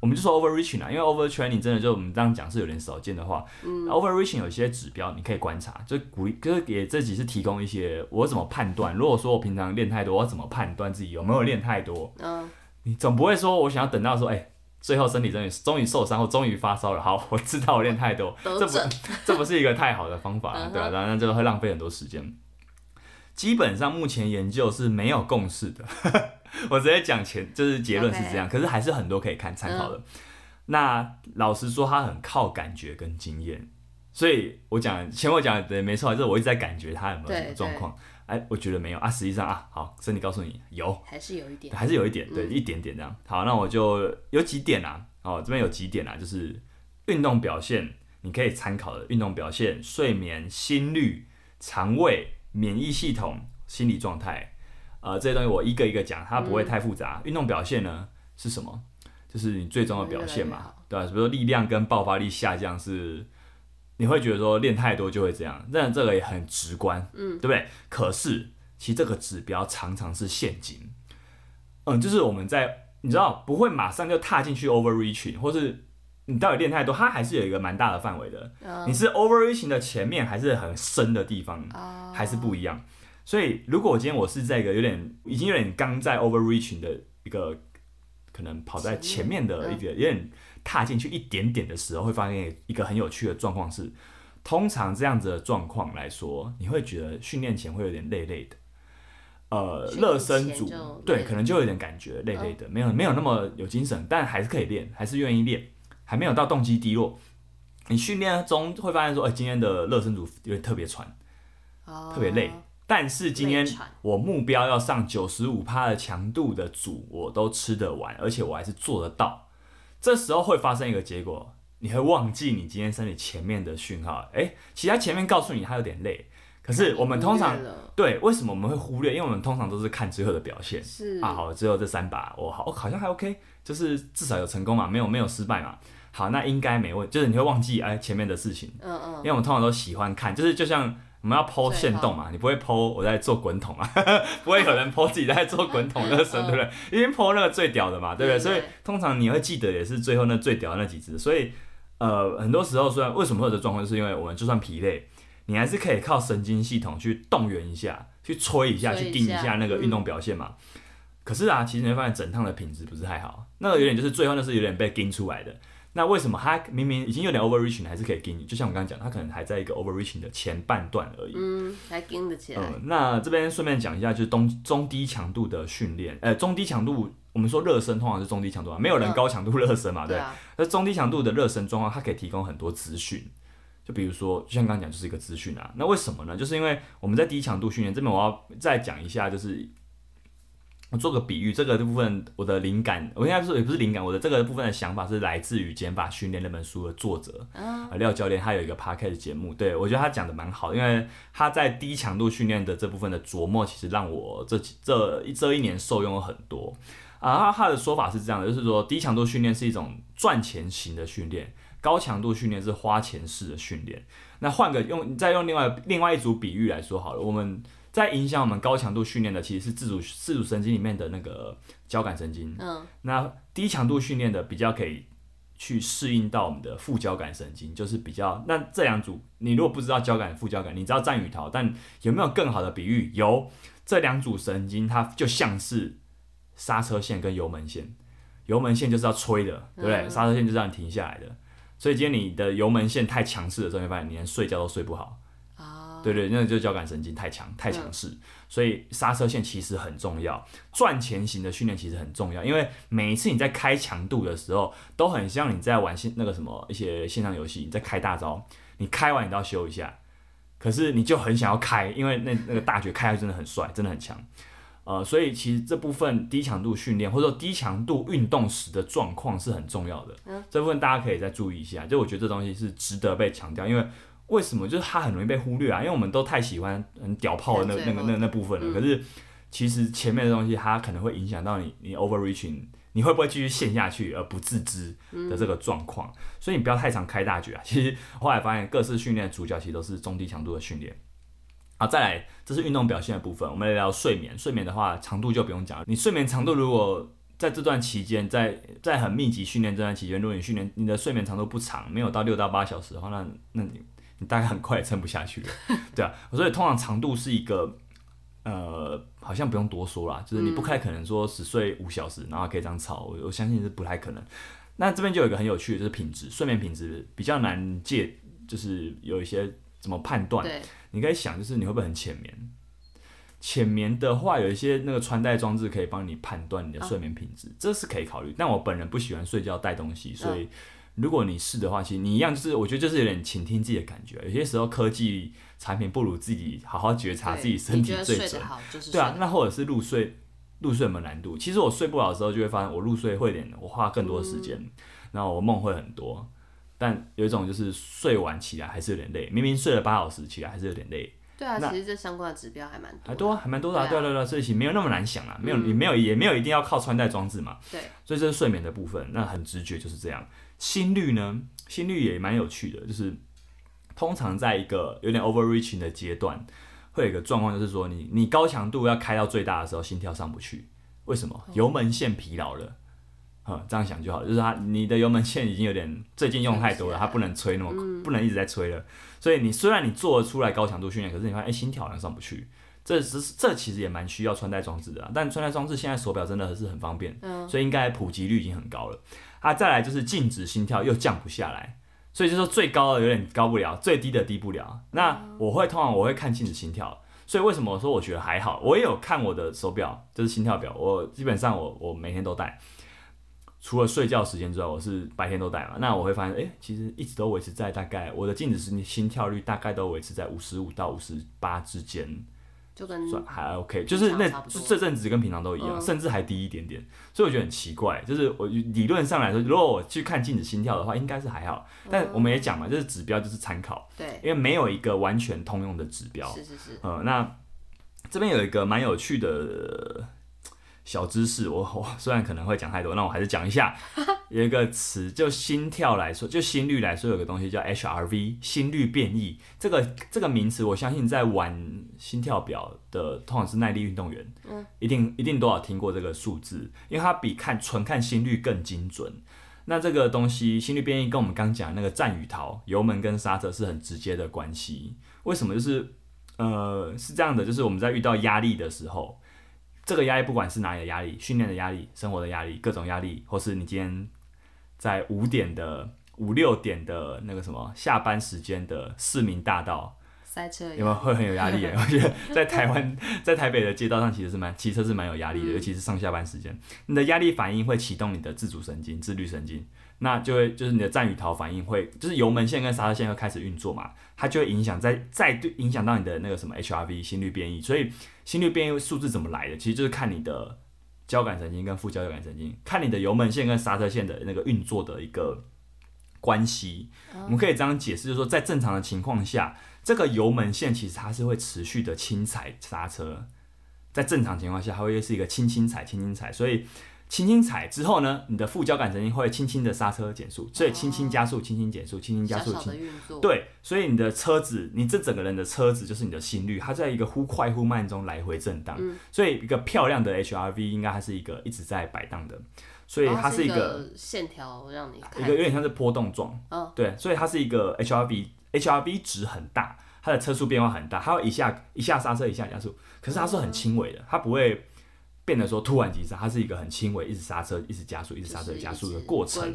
我们就说 overreaching 啊，因为 overtraining 真的就我们这样讲是有点少见的话。嗯、overreaching 有些指标你可以观察，就鼓励，就是给自己是提供一些我怎么判断。如果说我平常练太多，我怎么判断自己有没有练太多？嗯，你总不会说我想要等到说，哎、欸，最后身体终于终于受伤后终于发烧了，好，我知道我练太多，这不 这不是一个太好的方法，对啊，当然这个会浪费很多时间。基本上目前研究是没有共识的。我直接讲前就是结论是这样.可是还是很多可以看参考的。嗯、那老实说，他很靠感觉跟经验，所以我讲前我讲的没错，就是我一直在感觉他有没有什么状况。哎，我觉得没有啊，实际上啊，好，身体告诉你有，还是有一点，还是有一点，对，嗯、一点点这样。好，那我就有几点啊，哦，这边有几点啊，就是运动表现你可以参考的运动表现、睡眠、心率、肠胃、免疫系统、心理状态。呃，这些东西我一个一个讲，它不会太复杂。运、嗯、动表现呢是什么？就是你最终的表现嘛，对吧？比如说力量跟爆发力下降是，你会觉得说练太多就会这样，但这个也很直观，嗯，对不对？可是其实这个指标常常是陷阱，嗯，就是我们在你知道不会马上就踏进去 overreaching，或是你到底练太多，它还是有一个蛮大的范围的。嗯、你是 overreaching 的前面还是很深的地方，嗯、还是不一样。所以，如果我今天我是在一个有点已经有点刚在 overreaching 的一个可能跑在前面的一个有点踏进去一点点的时候，会发现一个很有趣的状况是，通常这样子的状况来说，你会觉得训练前会有点累累的。呃，热身组对，可能就有点感觉累累的，没有没有那么有精神，但还是可以练，还是愿意练，还没有到动机低落。你训练中会发现说，哎，今天的热身组有点特别喘，特别累。但是今天我目标要上九十五趴的强度的组，我都吃得完，而且我还是做得到。这时候会发生一个结果，你会忘记你今天身体前面的讯号，哎，其他前面告诉你他有点累。可是我们通常对，为什么我们会忽略？因为我们通常都是看最后的表现。是啊，好，最后这三把我好，我好像还 OK，就是至少有成功嘛，没有没有失败嘛。好，那应该没问题，就是你会忘记哎前面的事情。嗯嗯。因为我们通常都喜欢看，就是就像我们要 po 限动嘛，你不会 po 我在做滚筒啊，不会有人 po 自己在做滚筒热身，对不对？因为 po 那个最屌的嘛，对不对？所以通常你会记得也是最后那最屌的那几只。所以呃，很多时候虽然为什么会有这状况，就是因为我们就算疲累。你还是可以靠神经系统去动员一下，去催一下，去盯一下那个运动表现嘛。嗯、可是啊，其实你会发现整趟的品质不是太好。那个有点就是最后那是有点被盯出来的。那为什么他明明已经有点 overreaching，还是可以给你？就像我刚刚讲，他可能还在一个 overreaching 的前半段而已。嗯，还跟得起来。嗯，那这边顺便讲一下，就是中中低强度的训练。呃，中低强度，我们说热身通常是中低强度啊，没有人高强度热身嘛，嗯、对。那、啊、中低强度的热身状况，它可以提供很多资讯。就比如说，就像刚刚讲，就是一个资讯啊。那为什么呢？就是因为我们在低强度训练这边，我要再讲一下，就是我做个比喻，这个部分我的灵感，我应该说也不是灵感，我的这个部分的想法是来自于《减法训练》那本书的作者啊，廖教练，他有一个 podcast 节目，对，我觉得他讲的蛮好，因为他在低强度训练的这部分的琢磨，其实让我这这一这一年受用了很多啊。他的说法是这样的，就是说低强度训练是一种赚钱型的训练。高强度训练是花钱式的训练。那换个用，再用另外另外一组比喻来说好了。我们在影响我们高强度训练的，其实是自主自主神经里面的那个交感神经。嗯。那低强度训练的比较可以去适应到我们的副交感神经，就是比较。那这两组，你如果不知道交感副交感，你知道战与逃，但有没有更好的比喻？有，这两组神经它就像是刹车线跟油门线，油门线就是要吹的，对不对？刹车线就是让你停下来的。所以今天你的油门线太强势的时候，你会发现你连睡觉都睡不好。啊，对对，那个就是交感神经太强太强势。所以刹车线其实很重要，赚钱型的训练其实很重要，因为每一次你在开强度的时候，都很像你在玩线那个什么一些线上游戏，你在开大招，你开完你都要修一下，可是你就很想要开，因为那那个大绝开的真的很帅，真的很强。呃，所以其实这部分低强度训练或者说低强度运动时的状况是很重要的。嗯，这部分大家可以再注意一下。就我觉得这东西是值得被强调，因为为什么？就是它很容易被忽略啊，因为我们都太喜欢很屌炮的那那个那那部分了。嗯，可是其实前面的东西它可能会影响到你，你 overreaching，你会不会继续陷下去而不自知的这个状况？嗯，所以你不要太常开大局啊。其实后来发现各式训练的主角其实都是中低强度的训练。好，再来，这是运动表现的部分。我们来聊睡眠。睡眠的话，长度就不用讲了。你睡眠长度如果在这段期间，在在很密集训练这段期间，如果你训练你的睡眠长度不长，没有到六到八小时的话，那那你你大概很快也撑不下去了，对啊。所以通常长度是一个，呃，好像不用多说啦，就是你不太可能说只睡五小时，然后可以这样吵，我我相信是不太可能。那这边就有一个很有趣的，就是品质，睡眠品质比较难界，就是有一些怎么判断？你可以想，就是你会不会很浅眠？浅眠的话，有一些那个穿戴装置可以帮你判断你的睡眠品质，哦，这是可以考虑。但我本人不喜欢睡觉带东西，所以如果你是的话，其实你一样就是，我觉得就是有点倾听自己的感觉。有些时候科技产品不如自己好好觉察自己身体最准。对啊，那或者是入睡，入睡有没有难度？其实我睡不好的时候，就会发现我入睡会点，我花更多时间，嗯，然后我梦会很多。但有一种就是睡晚起来还是有点累，明明睡了八小时起来还是有点累。对啊，其实这相关的指标还蛮多。还多，还蛮多的啊！对对对，所以其实没有那么难想啊，没有也没有也没有一定要靠穿戴装置嘛。对。所以这是睡眠的部分，那很直觉就是这样。心率呢？心率也蛮有趣的，就是通常在一个有点 overreaching 的阶段，会有一个状况，就是说你你高强度要开到最大的时候，心跳上不去，为什么？油门线疲劳了。嗯，这样想就好，就是它，你的油门线已经有点最近用太多了，它不能吹那么，嗯、不能一直在吹了。所以你虽然你做得出来高强度训练，可是你发现哎、欸、心跳好像上不去，这是这其实也蛮需要穿戴装置的，但穿戴装置现在手表真的是很方便，嗯，所以应该普及率已经很高了。啊，再来就是静止心跳又降不下来，所以就说最高的有点高不了，最低的低不了。那我会通常我会看静止心跳，所以为什么我说我觉得还好？我也有看我的手表，就是心跳表，我基本上我我每天都戴。除了睡觉时间之外，我是白天都戴嘛。那我会发现，哎、其实一直都维持在大概我的静止心心跳率大概都维持在五十五到五十八之间，就跟算还 OK，就是那这阵子跟平常都一样，嗯、甚至还低一点点。所以我觉得很奇怪，就是我理论上来说，如果我去看镜子心跳的话，应该是还好。但我们也讲嘛，就是指标就是参考，对，因为没有一个完全通用的指标。是是是。呃，那这边有一个蛮有趣的。小知识，我我虽然可能会讲太多，那我还是讲一下。有一个词，就心跳来说，就心率来说，有个东西叫 HRV，心率变异。这个这个名词，我相信在玩心跳表的，通常是耐力运动员，嗯，一定一定都有听过这个数字，因为它比看纯看心率更精准。那这个东西，心率变异跟我们刚讲那个战与逃，油门跟刹车是很直接的关系。为什么？就是呃是这样的，就是我们在遇到压力的时候。这个压力不管是哪里的压力，训练的压力、生活的压力、各种压力，或是你今天在五点的五六点的那个什么下班时间的市民大道塞车，有没有会很有压力？我觉得在台湾，在台北的街道上其实是蛮骑车是蛮有压力的，嗯、尤其是上下班时间，你的压力反应会启动你的自主神经、自律神经。那就会就是你的战与逃反应会，就是油门线跟刹车线会开始运作嘛，它就会影响在再对影响到你的那个什么 HRV 心率变异，所以心率变异数字怎么来的，其实就是看你的交感神经跟副交感神经，看你的油门线跟刹车线的那个运作的一个关系。我们可以这样解释，就是说在正常的情况下，这个油门线其实它是会持续的轻踩刹车，在正常情况下它会是一个轻轻踩轻轻踩，所以。轻轻踩之后呢，你的副交感神经会轻轻的刹车减速，所以轻轻加速，轻轻减速，轻轻加速，轻轻对，所以你的车子，你这整个人的车子就是你的心率，它在一个忽快忽慢中来回震荡，嗯、所以一个漂亮的 HRV 应该还是一个一直在摆荡的，所以它是一个线条让你看。一个有点像是波动状，哦、对，所以它是一个 HRV，HRV 值很大，它的车速变化很大，它会一下一下刹车一下加速，可是它是很轻微的，它不会。变得说突然急刹，它是一个很轻微，一直刹车，一直加速，一直刹车加速的过程，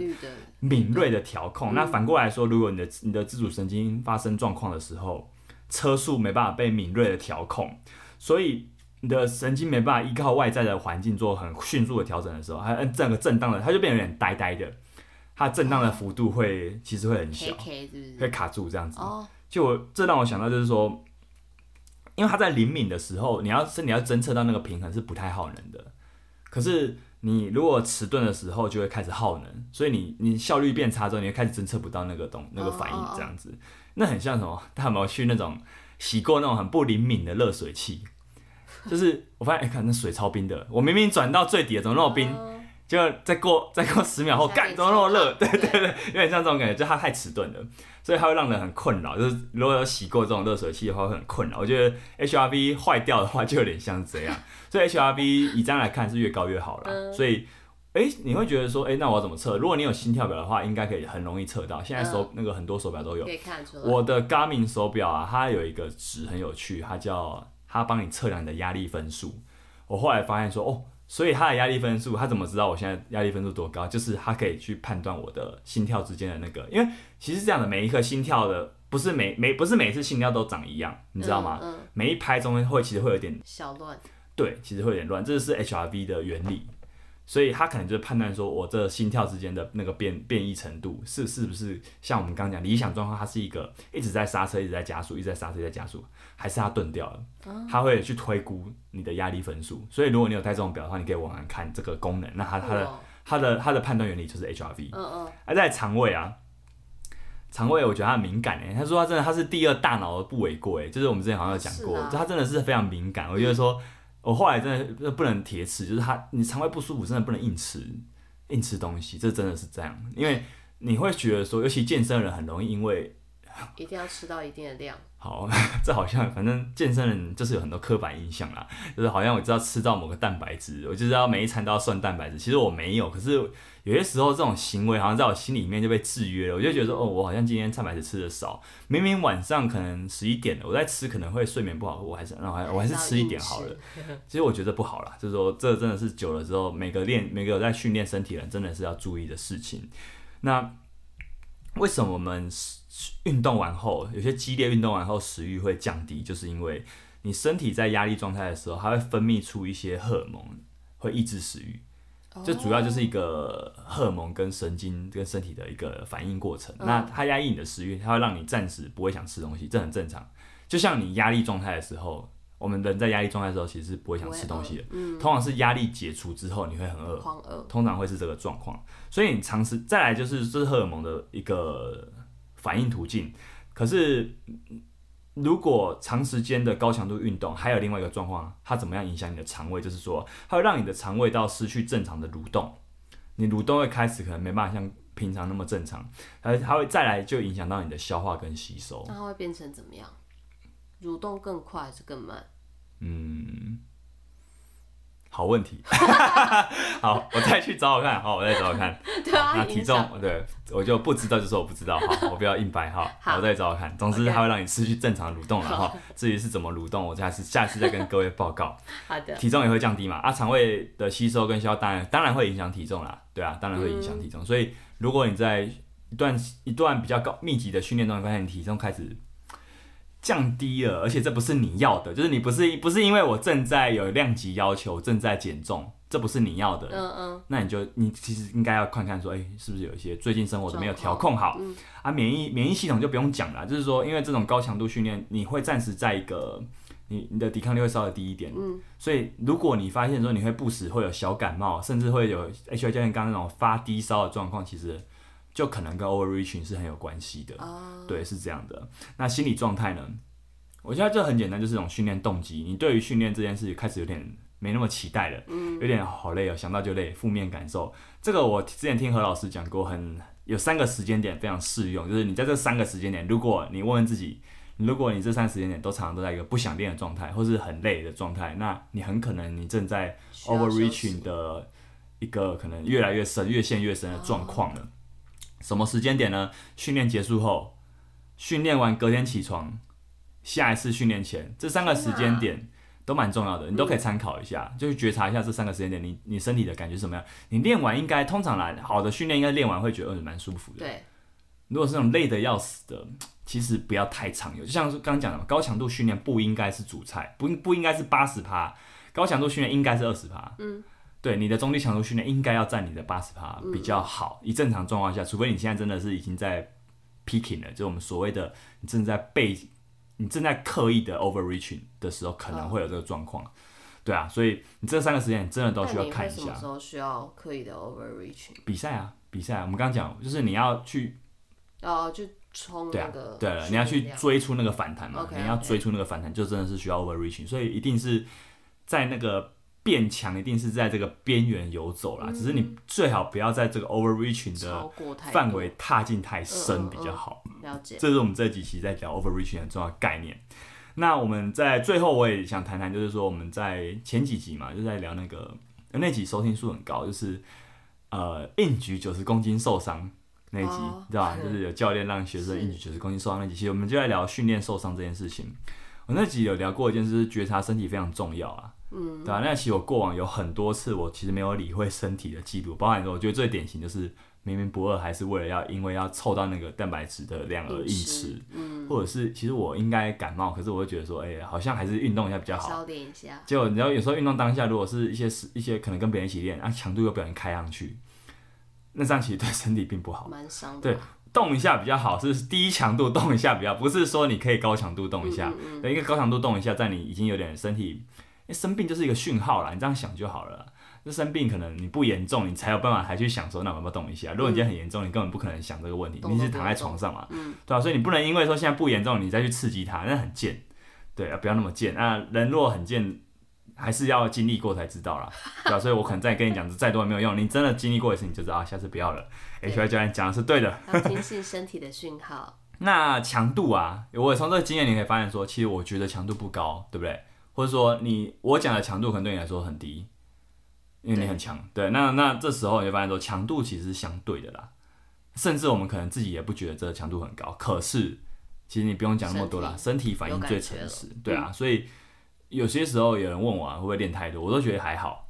敏锐的调控。嗯、那反过来说，如果你的你的自主神经发生状况的时候，车速没办法被敏锐的调控，所以你的神经没办法依靠外在的环境做很迅速的调整的时候，它整个震荡的，它就变得有点呆呆的，它震荡的幅度会、嗯、其实会很小会卡住这样子。哦、就这让我想到就是说。因为它在灵敏的时候，你要身体要侦测到那个平衡是不太耗能的。可是你如果迟钝的时候，就会开始耗能，所以你你效率变差之后，你会开始侦测不到那个东那个反应这样子。那很像什么？他有没有去那种洗过那种很不灵敏的热水器？就是我发现，哎、欸，看那水超冰的，我明明转到最底了，怎么那么冰？就再过再过十秒后，干，怎么那么热？对对对，有点像这种感觉，就它太迟钝了，所以它会让人很困扰。就是如果有洗过这种热水器的话，会很困扰。我觉得 HRV 坏掉的话，就有点像这样。所以 HRV 以这样来看是越高越好了。所以，哎、欸，你会觉得说，哎、欸，那我要怎么测？如果你有心跳表的话，应该可以很容易测到。现在手那个很多手表都有，我的 Garmin 手表啊，它有一个值很有趣，它叫它帮你测量你的压力分数。我后来发现说，哦。所以他的压力分数，他怎么知道我现在压力分数多高？就是他可以去判断我的心跳之间的那个，因为其实这样的每一颗心跳的不是每每不是每次心跳都长一样，你知道吗？嗯嗯、每一拍中间会其实会有点小乱，对，其实会有点乱，这是 HRV 的原理。所以他可能就是判断说，我这心跳之间的那个变变异程度是是不是像我们刚刚讲理想状况，它是一个一直在刹车，一直在加速，一直在刹车，一直在加速，还是它钝掉了？他会去推估你的压力分数。所以如果你有带这种表的话，你可以往上看这个功能。那它它的它的它的判断原理就是 HRV。嗯嗯。而在肠胃啊，肠胃我觉得它很敏感诶。他说他真的他是第二大脑的不为过诶，就是我们之前好像有讲过，就他真的是非常敏感。我觉得说。我后来真的不能铁吃，就是他，你肠胃不舒服，真的不能硬吃，硬吃东西，这真的是这样，因为你会觉得说，尤其健身的人很容易因为一定要吃到一定的量。好，这好像反正健身人就是有很多刻板印象啦，就是好像我知道吃到某个蛋白质，我就知道每一餐都要算蛋白质。其实我没有，可是有些时候这种行为好像在我心里面就被制约了。我就觉得说，哦，我好像今天蛋白质吃的少，明明晚上可能十一点了，我在吃可能会睡眠不好，我还是那我还我还是吃一点好了。其实我觉得不好啦，就是说这真的是久了之后，每个练每个有在训练身体的人真的是要注意的事情。那为什么我们？运动完后，有些激烈运动完后食欲会降低，就是因为你身体在压力状态的时候，它会分泌出一些荷尔蒙，会抑制食欲。这主要就是一个荷尔蒙跟神经跟身体的一个反应过程。那它压抑你的食欲，它会让你暂时不会想吃东西，这很正常。就像你压力状态的时候，我们人在压力状态的时候，其实是不会想吃东西的。嗯通常是压力解除之后，你会很饿，通常会是这个状况。所以你尝试再来就是这是荷尔蒙的一个。反应途径，可是如果长时间的高强度运动，还有另外一个状况，它怎么样影响你的肠胃？就是说，它会让你的肠胃道失去正常的蠕动，你蠕动会开始可能没办法像平常那么正常，它它会再来就影响到你的消化跟吸收。那它会变成怎么样？蠕动更快还是更慢？嗯。好问题，好，我再去找找看，好，我再找找看。对啊，那体重，对，我就不知道，就说我不知道，哈，我不要硬掰，哈，好，我再找找看。总之，它会让你失去正常蠕动了，哈。至于是怎么蠕动，我下次下次再跟各位报告。好的。体重也会降低嘛？啊，肠胃的吸收跟消化当然当然会影响体重啦，对啊，当然会影响体重。所以，如果你在一段一段比较高密集的训练中，发现你体重开始。降低了，而且这不是你要的，就是你不是不是因为我正在有量级要求，正在减重，这不是你要的。嗯嗯。那你就你其实应该要看看说，哎、欸，是不是有一些最近生活都没有调控好？嗯、啊，免疫免疫系统就不用讲了，就是说，因为这种高强度训练，你会暂时在一个你你的抵抗力会稍微低一点。嗯。所以如果你发现说你会不时会有小感冒，甚至会有 H I 教练刚刚那种发低烧的状况，其实。就可能跟 overreaching 是很有关系的，uh、对，是这样的。那心理状态呢？我觉得这很简单，就是一种训练动机。你对于训练这件事开始有点没那么期待了，嗯、有点好累哦，想到就累，负面感受。这个我之前听何老师讲过很，很有三个时间点非常适用，就是你在这三个时间点，如果你问问自己，如果你这三个时间点都常常都在一个不想练的状态，或是很累的状态，那你很可能你正在 overreaching 的一个可能越来越深、越陷越深的状况了。Uh 什么时间点呢？训练结束后，训练完隔天起床，下一次训练前，这三个时间点都蛮重要的，你都可以参考一下，嗯、就去觉察一下这三个时间点，你你身体的感觉是什么样？你练完应该通常来好的训练，应该练完会觉得嗯蛮舒服的。对，如果是那种累的要死的，其实不要太常有，就像是刚刚讲的，高强度训练不应该是主菜，不不应该是八十趴，高强度训练应该是二十趴。嗯。对，你的中低强度训练应该要占你的八十趴比较好。以正常状况下，除非你现在真的是已经在 peaking 了，就我们所谓的你正在被你正在刻意的 overreaching 的时候，可能会有这个状况。对啊，所以你这三个时间你真的都需要看一下。什么时候需要刻意的 overreaching？比赛啊，比赛啊，我们刚刚讲就是你要去哦，去冲那个对了，你要去追出那个反弹嘛，你要追出那个反弹，就真的是需要 overreaching，所以一定是在那个。变强一定是在这个边缘游走啦，嗯、只是你最好不要在这个 overreaching 的范围踏进太深比较好。了解，这是我们这几期在聊 overreaching 很重要的概念。那我们在最后我也想谈谈，就是说我们在前几集嘛，就在聊那个那集收听数很高，就是呃硬举九十公斤受伤那一集，哦、知道吧？就是有教练让学生硬举九十公斤受伤那集，其实我们就在聊训练受伤这件事情。我那集有聊过一件事，是觉察身体非常重要啊。嗯，对啊，那其实我过往有很多次，我其实没有理会身体的记录，包含说，我觉得最典型就是明明不饿，还是为了要因为要凑到那个蛋白质的量而硬吃，嗯，或者是其实我应该感冒，可是我会觉得说，哎、欸，好像还是运动一下比较好，消点一下。结果你知道，有时候运动当下，如果是一些一些可能跟别人一起练，啊，强度又不小心开上去，那这样其实对身体并不好，蛮伤的。对，动一下比较好，是低强度动一下比较，不是说你可以高强度动一下，嗯，嗯，嗯，一个高强度动一下，在你已经有点身体。生病就是一个讯号啦，你这样想就好了。那生病可能你不严重，你才有办法还去想说，那我要不要动一下？如果你今天很严重，你根本不可能想这个问题，你是躺在床上嘛，嗯、对啊，所以你不能因为说现在不严重，你再去刺激它，那很贱。对啊，不要那么贱。那人若很贱，还是要经历过才知道啦。对啊，所以我可能再跟你讲，再多也没有用。你真的经历过一次，你就知道，下次不要了。HY 教练讲的是对的。要听信身体的讯号。那强度啊，我从这个经验你可以发现说，其实我觉得强度不高，对不对？或者说你我讲的强度可能对你来说很低，因为你很强。对，对，那那这时候你会发现说，强度其实是相对的啦。甚至我们可能自己也不觉得这个强度很高，可是其实你不用讲那么多啦，身体，身体反应最诚实，对啊。所以有些时候有人问我、啊、会不会练太多，我都觉得还好。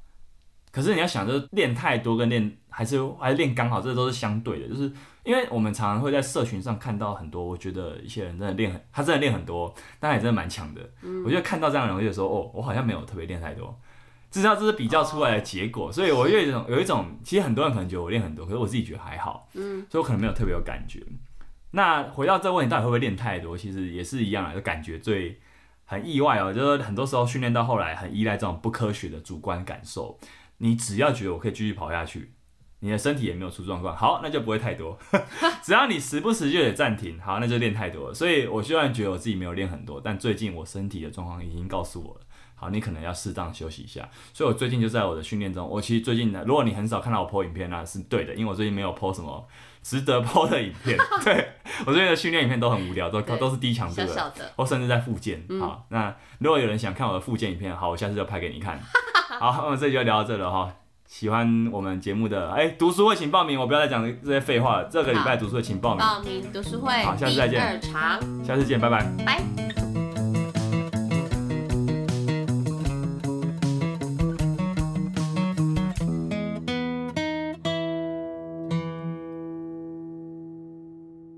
可是你要想，就是练太多跟练还是还是练刚好，这都是相对的。就是因为我们常常会在社群上看到很多，我觉得一些人真的练很，他真的练很多，但他也真的蛮强的。嗯、我觉得看到这样的人，我就说哦，我好像没有特别练太多。至少这是比较出来的结果，哦、所以我有一种有一种，其实很多人可能觉得我练很多，可是我自己觉得还好，嗯，所以我可能没有特别有感觉。那回到这个问题，到底会不会练太多？其实也是一样的，就感觉最很意外哦，就是很多时候训练到后来很依赖这种不科学的主观感受。你只要觉得我可以继续跑下去，你的身体也没有出状况，好，那就不会太多。只要你时不时就得暂停，好，那就练太多了。所以我虽然觉得我自己没有练很多，但最近我身体的状况已经告诉我了。好，你可能要适当休息一下。所以，我最近就在我的训练中。我其实最近呢，如果你很少看到我 po 影片，那是对的，因为我最近没有 po 什么值得 po 的影片。对，我这边的训练影片都很无聊，都都是低强度的，小小的，或甚至在复健。嗯、好，那如果有人想看我的复健影片，好，我下次就拍给你看。好，我们这集就聊到这了哈。喜欢我们节目的，哎，读书会请报名，我不要再讲这些废话了。这个礼拜读书会请报名。报名读书会。好，下次再见。下次见，拜拜。拜。